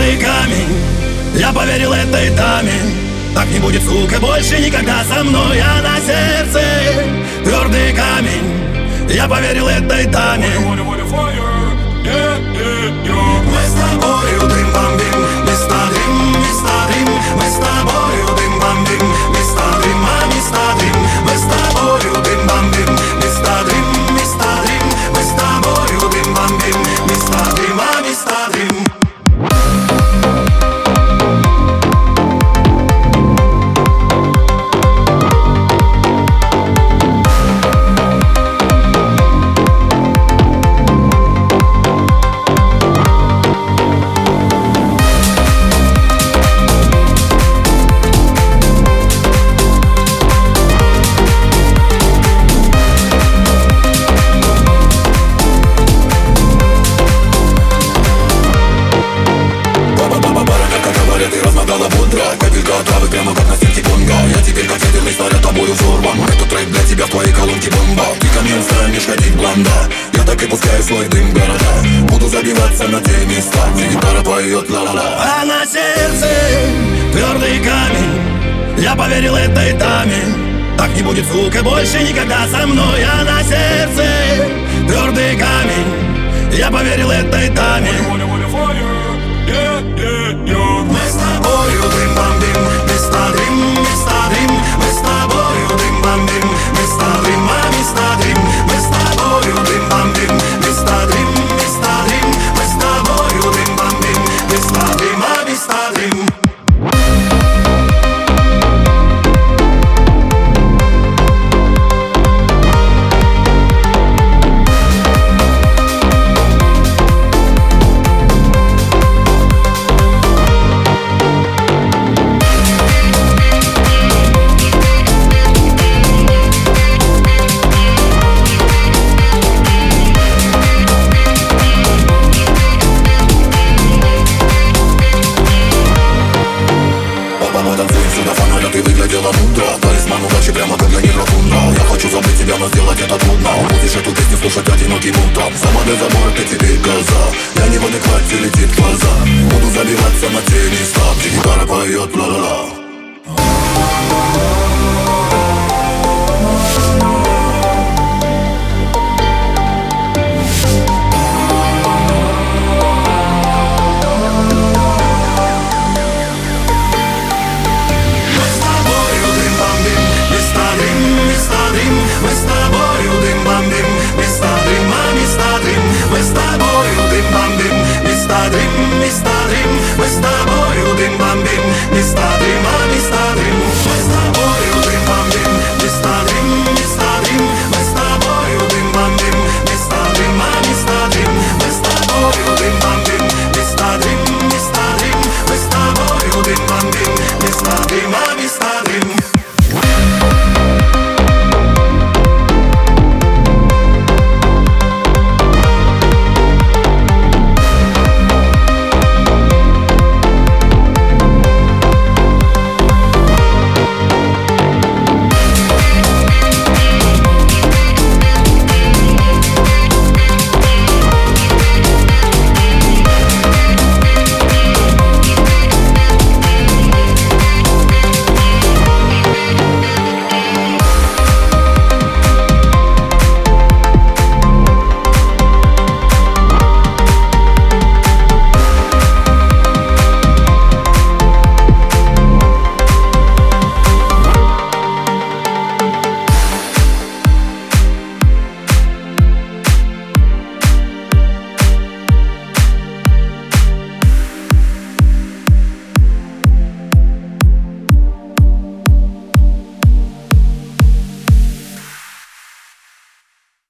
Твердый камень, я поверил этой даме. Так не будет, сука, больше никогда со мной А на сердце твердый камень. Я поверил этой даме прямо как на стенке бонга Я теперь как ядерный снаряд тобою взорван. Этот трек для тебя в твоей колонке бомба. Ты ко мне станешь ходить блонда Я так и пускаю свой дым города. Буду забиваться на те места Где гитара поет ла-ла-ла. А на сердце твердый камень. Я поверил этой даме. Так не будет, сука, больше никогда со мной. А на сердце твердый камень. Я поверил этой даме. Мы с тобою дым выглядела мудро. Талисман удачи прямо как для негрофунда Я хочу забыть тебя, но сделать это трудно. Будешь эту песню слушать одиноким утром Сама до забора, ты теперь коза Я не в адеквате, летит глаза. Буду забиваться на те места Где гитара поет ла-ла-ла